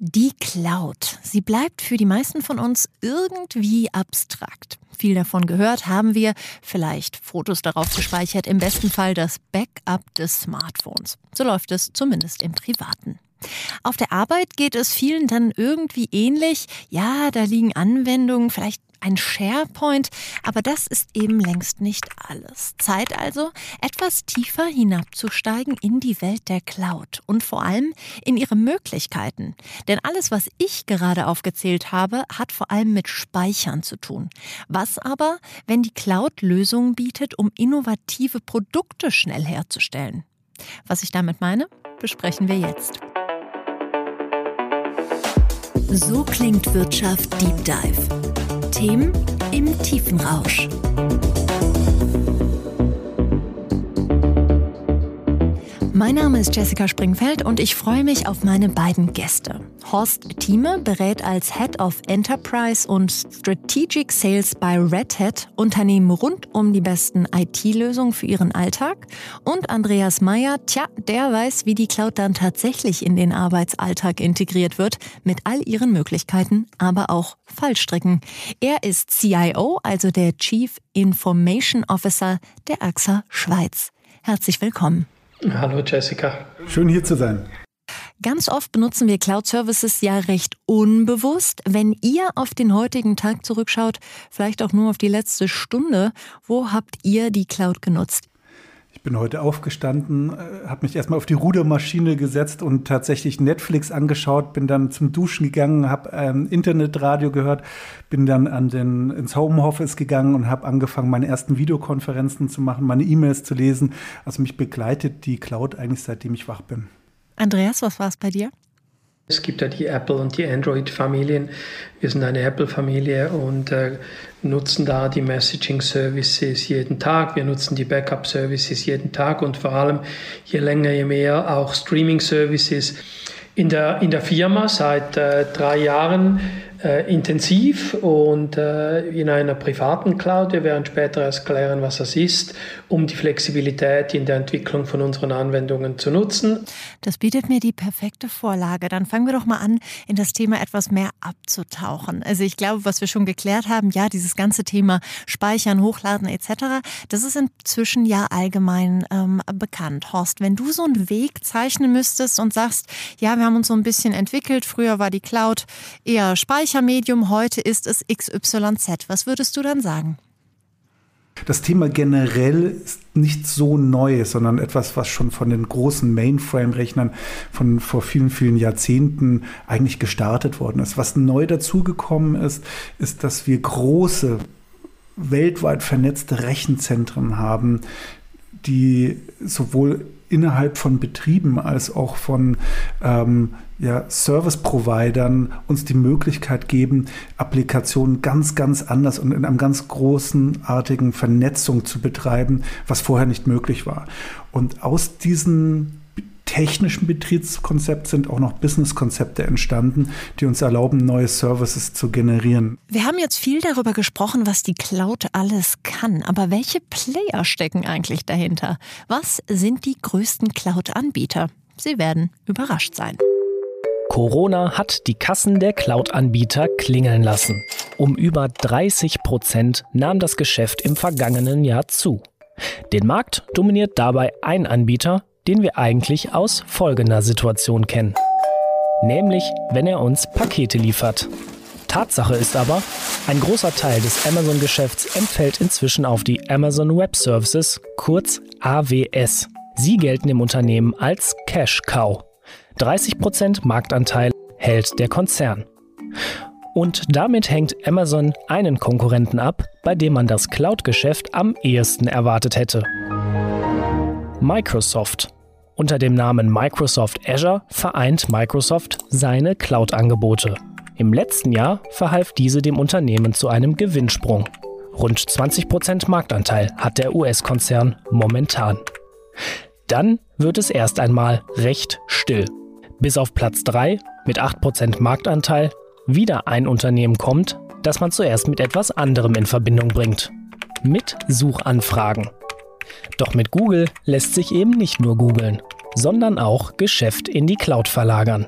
Die Cloud. Sie bleibt für die meisten von uns irgendwie abstrakt. Viel davon gehört haben wir, vielleicht Fotos darauf gespeichert, im besten Fall das Backup des Smartphones. So läuft es zumindest im Privaten. Auf der Arbeit geht es vielen dann irgendwie ähnlich. Ja, da liegen Anwendungen, vielleicht ein SharePoint, aber das ist eben längst nicht alles. Zeit also, etwas tiefer hinabzusteigen in die Welt der Cloud und vor allem in ihre Möglichkeiten. Denn alles, was ich gerade aufgezählt habe, hat vor allem mit Speichern zu tun. Was aber, wenn die Cloud Lösungen bietet, um innovative Produkte schnell herzustellen? Was ich damit meine, besprechen wir jetzt. So klingt Wirtschaft Deep Dive Themen im Tiefenrausch. Mein Name ist Jessica Springfeld und ich freue mich auf meine beiden Gäste. Horst Thieme berät als Head of Enterprise und Strategic Sales bei Red Hat Unternehmen rund um die besten IT-Lösungen für ihren Alltag. Und Andreas Meyer, tja, der weiß, wie die Cloud dann tatsächlich in den Arbeitsalltag integriert wird, mit all ihren Möglichkeiten, aber auch Fallstricken. Er ist CIO, also der Chief Information Officer der AXA Schweiz. Herzlich willkommen. Hallo Jessica. Schön hier zu sein. Ganz oft benutzen wir Cloud Services ja recht unbewusst. Wenn ihr auf den heutigen Tag zurückschaut, vielleicht auch nur auf die letzte Stunde, wo habt ihr die Cloud genutzt? Ich bin heute aufgestanden, äh, habe mich erstmal auf die Rudermaschine gesetzt und tatsächlich Netflix angeschaut, bin dann zum Duschen gegangen, habe ähm, Internetradio gehört, bin dann an den, ins Homeoffice gegangen und habe angefangen, meine ersten Videokonferenzen zu machen, meine E-Mails zu lesen. Also mich begleitet die Cloud eigentlich seitdem ich wach bin. Andreas, was war es bei dir? Es gibt ja die Apple und die Android-Familien. Wir sind eine Apple-Familie und äh, nutzen da die Messaging-Services jeden Tag. Wir nutzen die Backup-Services jeden Tag und vor allem je länger, je mehr auch Streaming-Services. In der, in der Firma seit äh, drei Jahren äh, intensiv und äh, in einer privaten Cloud. Wir werden später erst klären, was das ist, um die Flexibilität in der Entwicklung von unseren Anwendungen zu nutzen. Das bietet mir die perfekte Vorlage. Dann fangen wir doch mal an, in das Thema etwas mehr abzutauchen. Also ich glaube, was wir schon geklärt haben, ja, dieses ganze Thema Speichern, Hochladen etc., das ist inzwischen ja allgemein ähm, bekannt. Horst, wenn du so einen Weg zeichnen müsstest und sagst, ja, wir haben uns so ein bisschen entwickelt, früher war die Cloud eher Speicher, Medium, heute ist es XYZ. Was würdest du dann sagen? Das Thema generell ist nicht so neu, sondern etwas, was schon von den großen Mainframe-Rechnern von vor vielen, vielen Jahrzehnten eigentlich gestartet worden ist. Was neu dazugekommen ist, ist, dass wir große, weltweit vernetzte Rechenzentren haben, die sowohl innerhalb von Betrieben als auch von ähm, ja, Service-Providern uns die Möglichkeit geben, Applikationen ganz, ganz anders und in einem ganz großen artigen Vernetzung zu betreiben, was vorher nicht möglich war. Und aus diesen technischen Betriebskonzept sind auch noch Business-Konzepte entstanden, die uns erlauben, neue Services zu generieren. Wir haben jetzt viel darüber gesprochen, was die Cloud alles kann. Aber welche Player stecken eigentlich dahinter? Was sind die größten Cloud-Anbieter? Sie werden überrascht sein. Corona hat die Kassen der Cloud-Anbieter klingeln lassen. Um über 30 Prozent nahm das Geschäft im vergangenen Jahr zu. Den Markt dominiert dabei ein Anbieter, den wir eigentlich aus folgender Situation kennen. Nämlich, wenn er uns Pakete liefert. Tatsache ist aber, ein großer Teil des Amazon-Geschäfts entfällt inzwischen auf die Amazon Web Services, kurz AWS. Sie gelten im Unternehmen als Cash Cow. 30% Marktanteil hält der Konzern. Und damit hängt Amazon einen Konkurrenten ab, bei dem man das Cloud-Geschäft am ehesten erwartet hätte. Microsoft. Unter dem Namen Microsoft Azure vereint Microsoft seine Cloud-Angebote. Im letzten Jahr verhalf diese dem Unternehmen zu einem Gewinnsprung. Rund 20% Marktanteil hat der US-Konzern momentan. Dann wird es erst einmal recht still bis auf Platz 3 mit 8% Marktanteil wieder ein Unternehmen kommt, das man zuerst mit etwas anderem in Verbindung bringt. Mit Suchanfragen. Doch mit Google lässt sich eben nicht nur googeln, sondern auch Geschäft in die Cloud verlagern.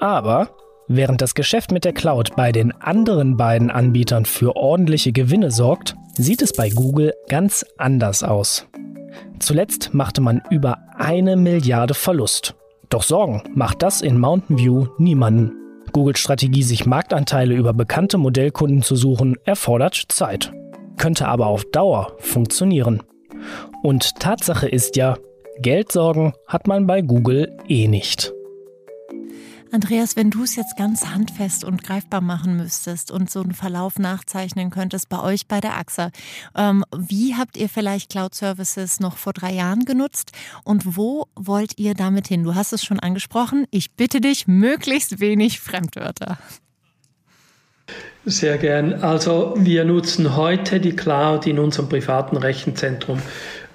Aber Während das Geschäft mit der Cloud bei den anderen beiden Anbietern für ordentliche Gewinne sorgt, sieht es bei Google ganz anders aus. Zuletzt machte man über eine Milliarde Verlust. Doch Sorgen macht das in Mountain View niemanden. Googles Strategie, sich Marktanteile über bekannte Modellkunden zu suchen, erfordert Zeit. Könnte aber auf Dauer funktionieren. Und Tatsache ist ja, Geldsorgen hat man bei Google eh nicht. Andreas, wenn du es jetzt ganz handfest und greifbar machen müsstest und so einen Verlauf nachzeichnen könntest bei euch bei der AXA, ähm, wie habt ihr vielleicht Cloud Services noch vor drei Jahren genutzt und wo wollt ihr damit hin? Du hast es schon angesprochen. Ich bitte dich, möglichst wenig Fremdwörter. Sehr gern. Also wir nutzen heute die Cloud in unserem privaten Rechenzentrum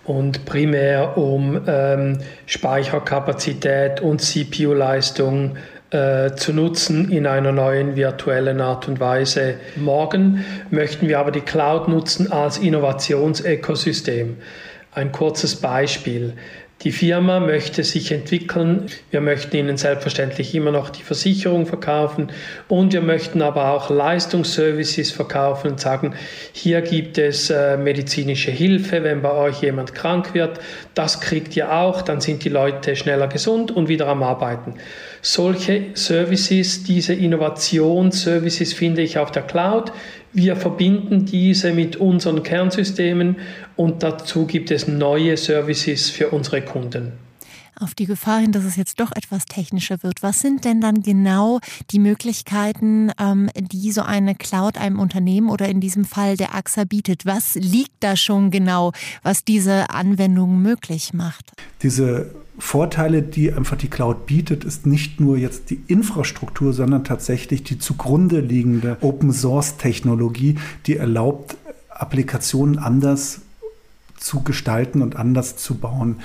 und primär um ähm, Speicherkapazität und CPU-Leistung äh, zu nutzen in einer neuen virtuellen Art und Weise. Morgen möchten wir aber die Cloud nutzen als Innovationsökosystem. Ein kurzes Beispiel. Die Firma möchte sich entwickeln. Wir möchten ihnen selbstverständlich immer noch die Versicherung verkaufen und wir möchten aber auch Leistungsservices verkaufen und sagen, hier gibt es äh, medizinische Hilfe, wenn bei euch jemand krank wird. Das kriegt ihr auch, dann sind die Leute schneller gesund und wieder am Arbeiten. Solche Services, diese Innovationsservices finde ich auf der Cloud. Wir verbinden diese mit unseren Kernsystemen und dazu gibt es neue Services für unsere Kunden. Auf die Gefahr hin, dass es jetzt doch etwas technischer wird, was sind denn dann genau die Möglichkeiten, ähm, die so eine Cloud einem Unternehmen oder in diesem Fall der AXA bietet? Was liegt da schon genau, was diese Anwendung möglich macht? Diese Vorteile, die einfach die Cloud bietet, ist nicht nur jetzt die Infrastruktur, sondern tatsächlich die zugrunde liegende Open Source Technologie, die erlaubt, Applikationen anders zu gestalten und anders zu bauen.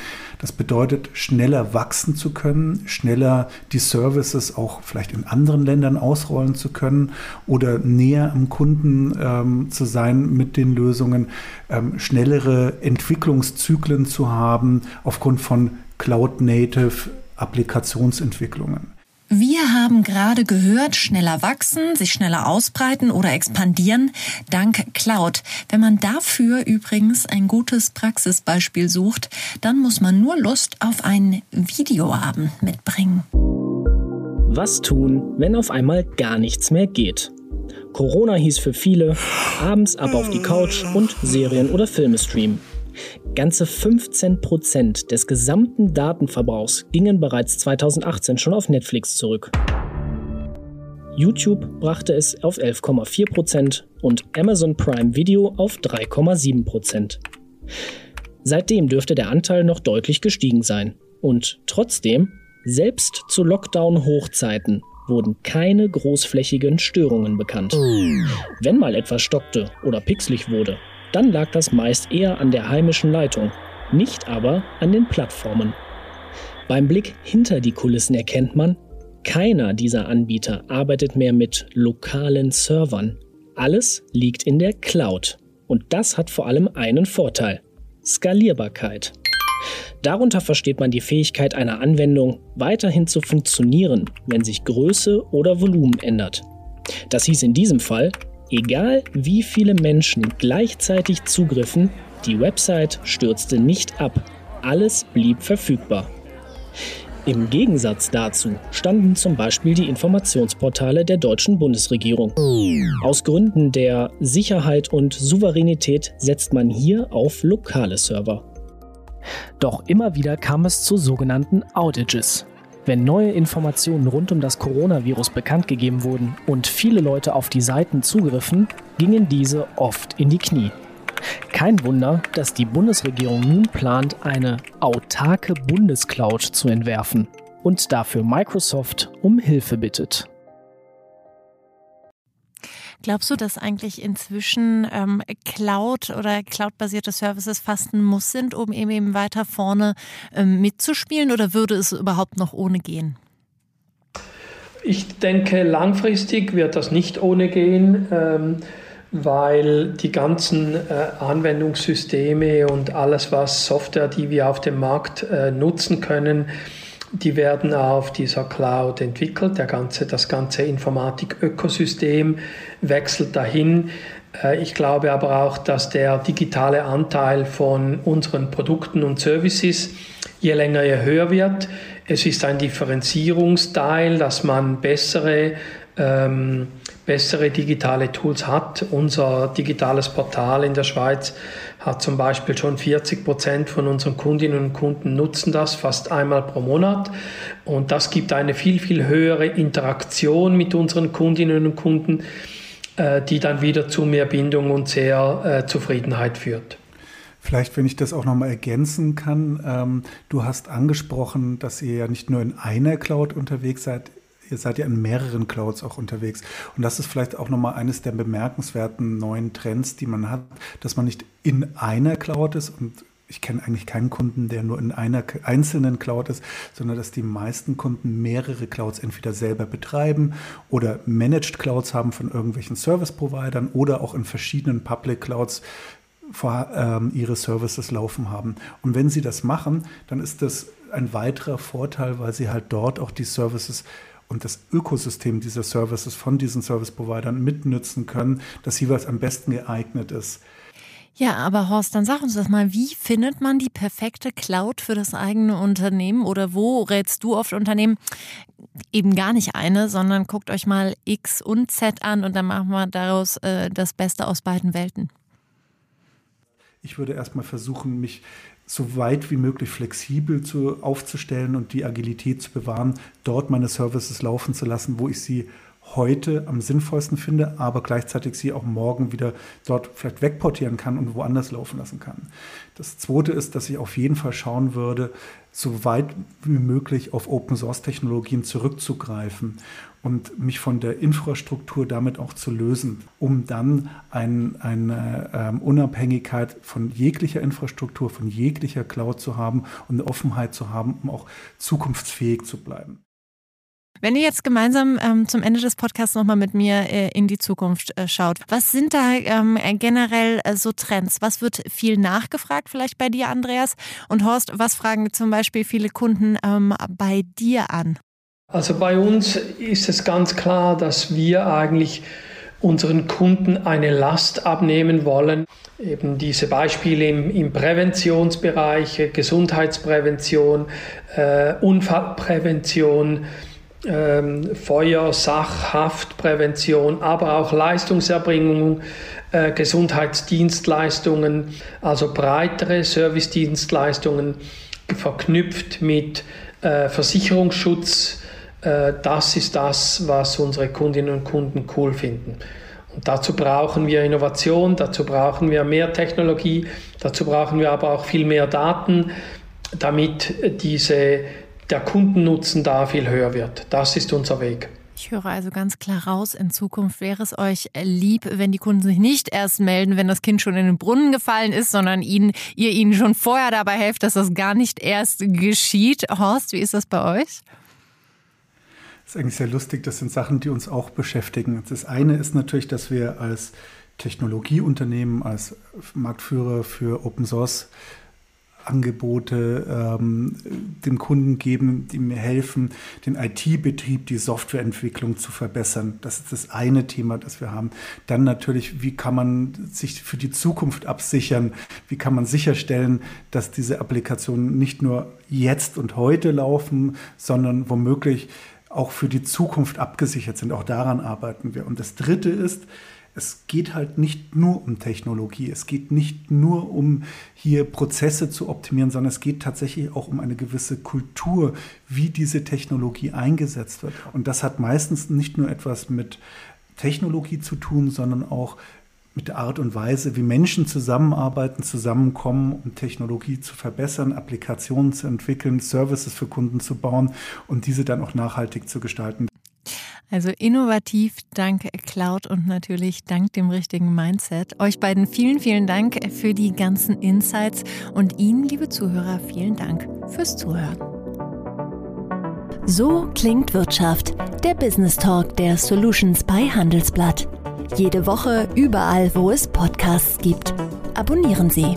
Das bedeutet, schneller wachsen zu können, schneller die Services auch vielleicht in anderen Ländern ausrollen zu können oder näher am Kunden ähm, zu sein mit den Lösungen, ähm, schnellere Entwicklungszyklen zu haben aufgrund von Cloud-Native Applikationsentwicklungen. Wir haben gerade gehört, schneller wachsen, sich schneller ausbreiten oder expandieren dank Cloud. Wenn man dafür übrigens ein gutes Praxisbeispiel sucht, dann muss man nur Lust auf einen Videoabend mitbringen. Was tun, wenn auf einmal gar nichts mehr geht? Corona hieß für viele abends ab auf die Couch und Serien oder Filme streamen. Ganze 15 Prozent des gesamten Datenverbrauchs gingen bereits 2018 schon auf Netflix zurück. YouTube brachte es auf 11,4 Prozent und Amazon Prime Video auf 3,7 Prozent. Seitdem dürfte der Anteil noch deutlich gestiegen sein. Und trotzdem, selbst zu Lockdown-Hochzeiten wurden keine großflächigen Störungen bekannt. Wenn mal etwas stockte oder pixelig wurde, dann lag das meist eher an der heimischen Leitung, nicht aber an den Plattformen. Beim Blick hinter die Kulissen erkennt man, keiner dieser Anbieter arbeitet mehr mit lokalen Servern. Alles liegt in der Cloud. Und das hat vor allem einen Vorteil. Skalierbarkeit. Darunter versteht man die Fähigkeit einer Anwendung, weiterhin zu funktionieren, wenn sich Größe oder Volumen ändert. Das hieß in diesem Fall, Egal wie viele Menschen gleichzeitig zugriffen, die Website stürzte nicht ab. Alles blieb verfügbar. Im Gegensatz dazu standen zum Beispiel die Informationsportale der deutschen Bundesregierung. Aus Gründen der Sicherheit und Souveränität setzt man hier auf lokale Server. Doch immer wieder kam es zu sogenannten Outages, wenn neue Informationen rund um das Coronavirus bekannt gegeben wurden und viele Leute auf die Seiten zugriffen, gingen diese oft in die Knie. Kein Wunder, dass die Bundesregierung nun plant, eine autarke Bundescloud zu entwerfen und dafür Microsoft um Hilfe bittet. Glaubst du, dass eigentlich inzwischen ähm, Cloud oder Cloud-basierte Services fast ein Muss sind, um eben weiter vorne ähm, mitzuspielen oder würde es überhaupt noch ohne gehen? Ich denke, langfristig wird das nicht ohne gehen. Ähm weil die ganzen äh, Anwendungssysteme und alles, was Software, die wir auf dem Markt äh, nutzen können, die werden auf dieser Cloud entwickelt. Der ganze, das ganze Informatik-Ökosystem wechselt dahin. Äh, ich glaube aber auch, dass der digitale Anteil von unseren Produkten und Services je länger je höher wird. Es ist ein Differenzierungsteil, dass man bessere ähm, bessere digitale Tools hat. Unser digitales Portal in der Schweiz hat zum Beispiel schon 40 Prozent von unseren Kundinnen und Kunden nutzen das fast einmal pro Monat. Und das gibt eine viel, viel höhere Interaktion mit unseren Kundinnen und Kunden, äh, die dann wieder zu mehr Bindung und sehr äh, Zufriedenheit führt. Vielleicht, wenn ich das auch nochmal ergänzen kann, ähm, du hast angesprochen, dass ihr ja nicht nur in einer Cloud unterwegs seid, ihr seid ja in mehreren Clouds auch unterwegs. Und das ist vielleicht auch nochmal eines der bemerkenswerten neuen Trends, die man hat, dass man nicht in einer Cloud ist und ich kenne eigentlich keinen Kunden, der nur in einer einzelnen Cloud ist, sondern dass die meisten Kunden mehrere Clouds entweder selber betreiben oder Managed Clouds haben von irgendwelchen Service-Providern oder auch in verschiedenen Public Clouds ähm, ihre Services laufen haben. Und wenn sie das machen, dann ist das ein weiterer Vorteil, weil sie halt dort auch die Services und das Ökosystem dieser Services von diesen Service-Providern mitnützen können, das jeweils am besten geeignet ist. Ja, aber Horst, dann sag uns das mal, wie findet man die perfekte Cloud für das eigene Unternehmen oder wo rätst du oft Unternehmen? Eben gar nicht eine, sondern guckt euch mal X und Z an und dann machen wir daraus äh, das Beste aus beiden Welten. Ich würde erstmal versuchen, mich so weit wie möglich flexibel zu, aufzustellen und die Agilität zu bewahren, dort meine Services laufen zu lassen, wo ich sie heute am sinnvollsten finde, aber gleichzeitig sie auch morgen wieder dort vielleicht wegportieren kann und woanders laufen lassen kann. Das zweite ist, dass ich auf jeden Fall schauen würde, so weit wie möglich auf Open Source Technologien zurückzugreifen und mich von der Infrastruktur damit auch zu lösen, um dann ein, eine ähm, Unabhängigkeit von jeglicher Infrastruktur, von jeglicher Cloud zu haben und eine Offenheit zu haben, um auch zukunftsfähig zu bleiben. Wenn ihr jetzt gemeinsam ähm, zum Ende des Podcasts nochmal mit mir äh, in die Zukunft äh, schaut, was sind da ähm, generell äh, so Trends? Was wird viel nachgefragt vielleicht bei dir, Andreas? Und Horst, was fragen zum Beispiel viele Kunden ähm, bei dir an? Also bei uns ist es ganz klar, dass wir eigentlich unseren Kunden eine Last abnehmen wollen. Eben diese Beispiele im, im Präventionsbereich, Gesundheitsprävention, äh, Unfallprävention, ähm, Feuer, Sach, Haftprävention, aber auch Leistungserbringung, äh, Gesundheitsdienstleistungen, also breitere Servicedienstleistungen verknüpft mit äh, Versicherungsschutz, äh, das ist das, was unsere Kundinnen und Kunden cool finden. Und dazu brauchen wir Innovation, dazu brauchen wir mehr Technologie, dazu brauchen wir aber auch viel mehr Daten, damit diese, der Kundennutzen da viel höher wird. Das ist unser Weg. Ich höre also ganz klar raus, in Zukunft wäre es euch lieb, wenn die Kunden sich nicht erst melden, wenn das Kind schon in den Brunnen gefallen ist, sondern ihnen, ihr ihnen schon vorher dabei helft, dass das gar nicht erst geschieht. Horst, wie ist das bei euch? Das ist eigentlich sehr lustig. Das sind Sachen, die uns auch beschäftigen. Das eine ist natürlich, dass wir als Technologieunternehmen, als Marktführer für Open Source Angebote ähm, dem Kunden geben, die mir helfen, den IT-Betrieb, die Softwareentwicklung zu verbessern. Das ist das eine Thema, das wir haben. Dann natürlich, wie kann man sich für die Zukunft absichern? Wie kann man sicherstellen, dass diese Applikationen nicht nur jetzt und heute laufen, sondern womöglich auch für die Zukunft abgesichert sind. Auch daran arbeiten wir. Und das Dritte ist, es geht halt nicht nur um Technologie, es geht nicht nur um hier Prozesse zu optimieren, sondern es geht tatsächlich auch um eine gewisse Kultur, wie diese Technologie eingesetzt wird. Und das hat meistens nicht nur etwas mit Technologie zu tun, sondern auch mit der Art und Weise, wie Menschen zusammenarbeiten, zusammenkommen, um Technologie zu verbessern, Applikationen zu entwickeln, Services für Kunden zu bauen und diese dann auch nachhaltig zu gestalten. Also innovativ dank Cloud und natürlich dank dem richtigen Mindset. Euch beiden vielen, vielen Dank für die ganzen Insights und Ihnen, liebe Zuhörer, vielen Dank fürs Zuhören. So klingt Wirtschaft, der Business Talk der Solutions bei Handelsblatt. Jede Woche überall, wo es Podcasts gibt. Abonnieren Sie.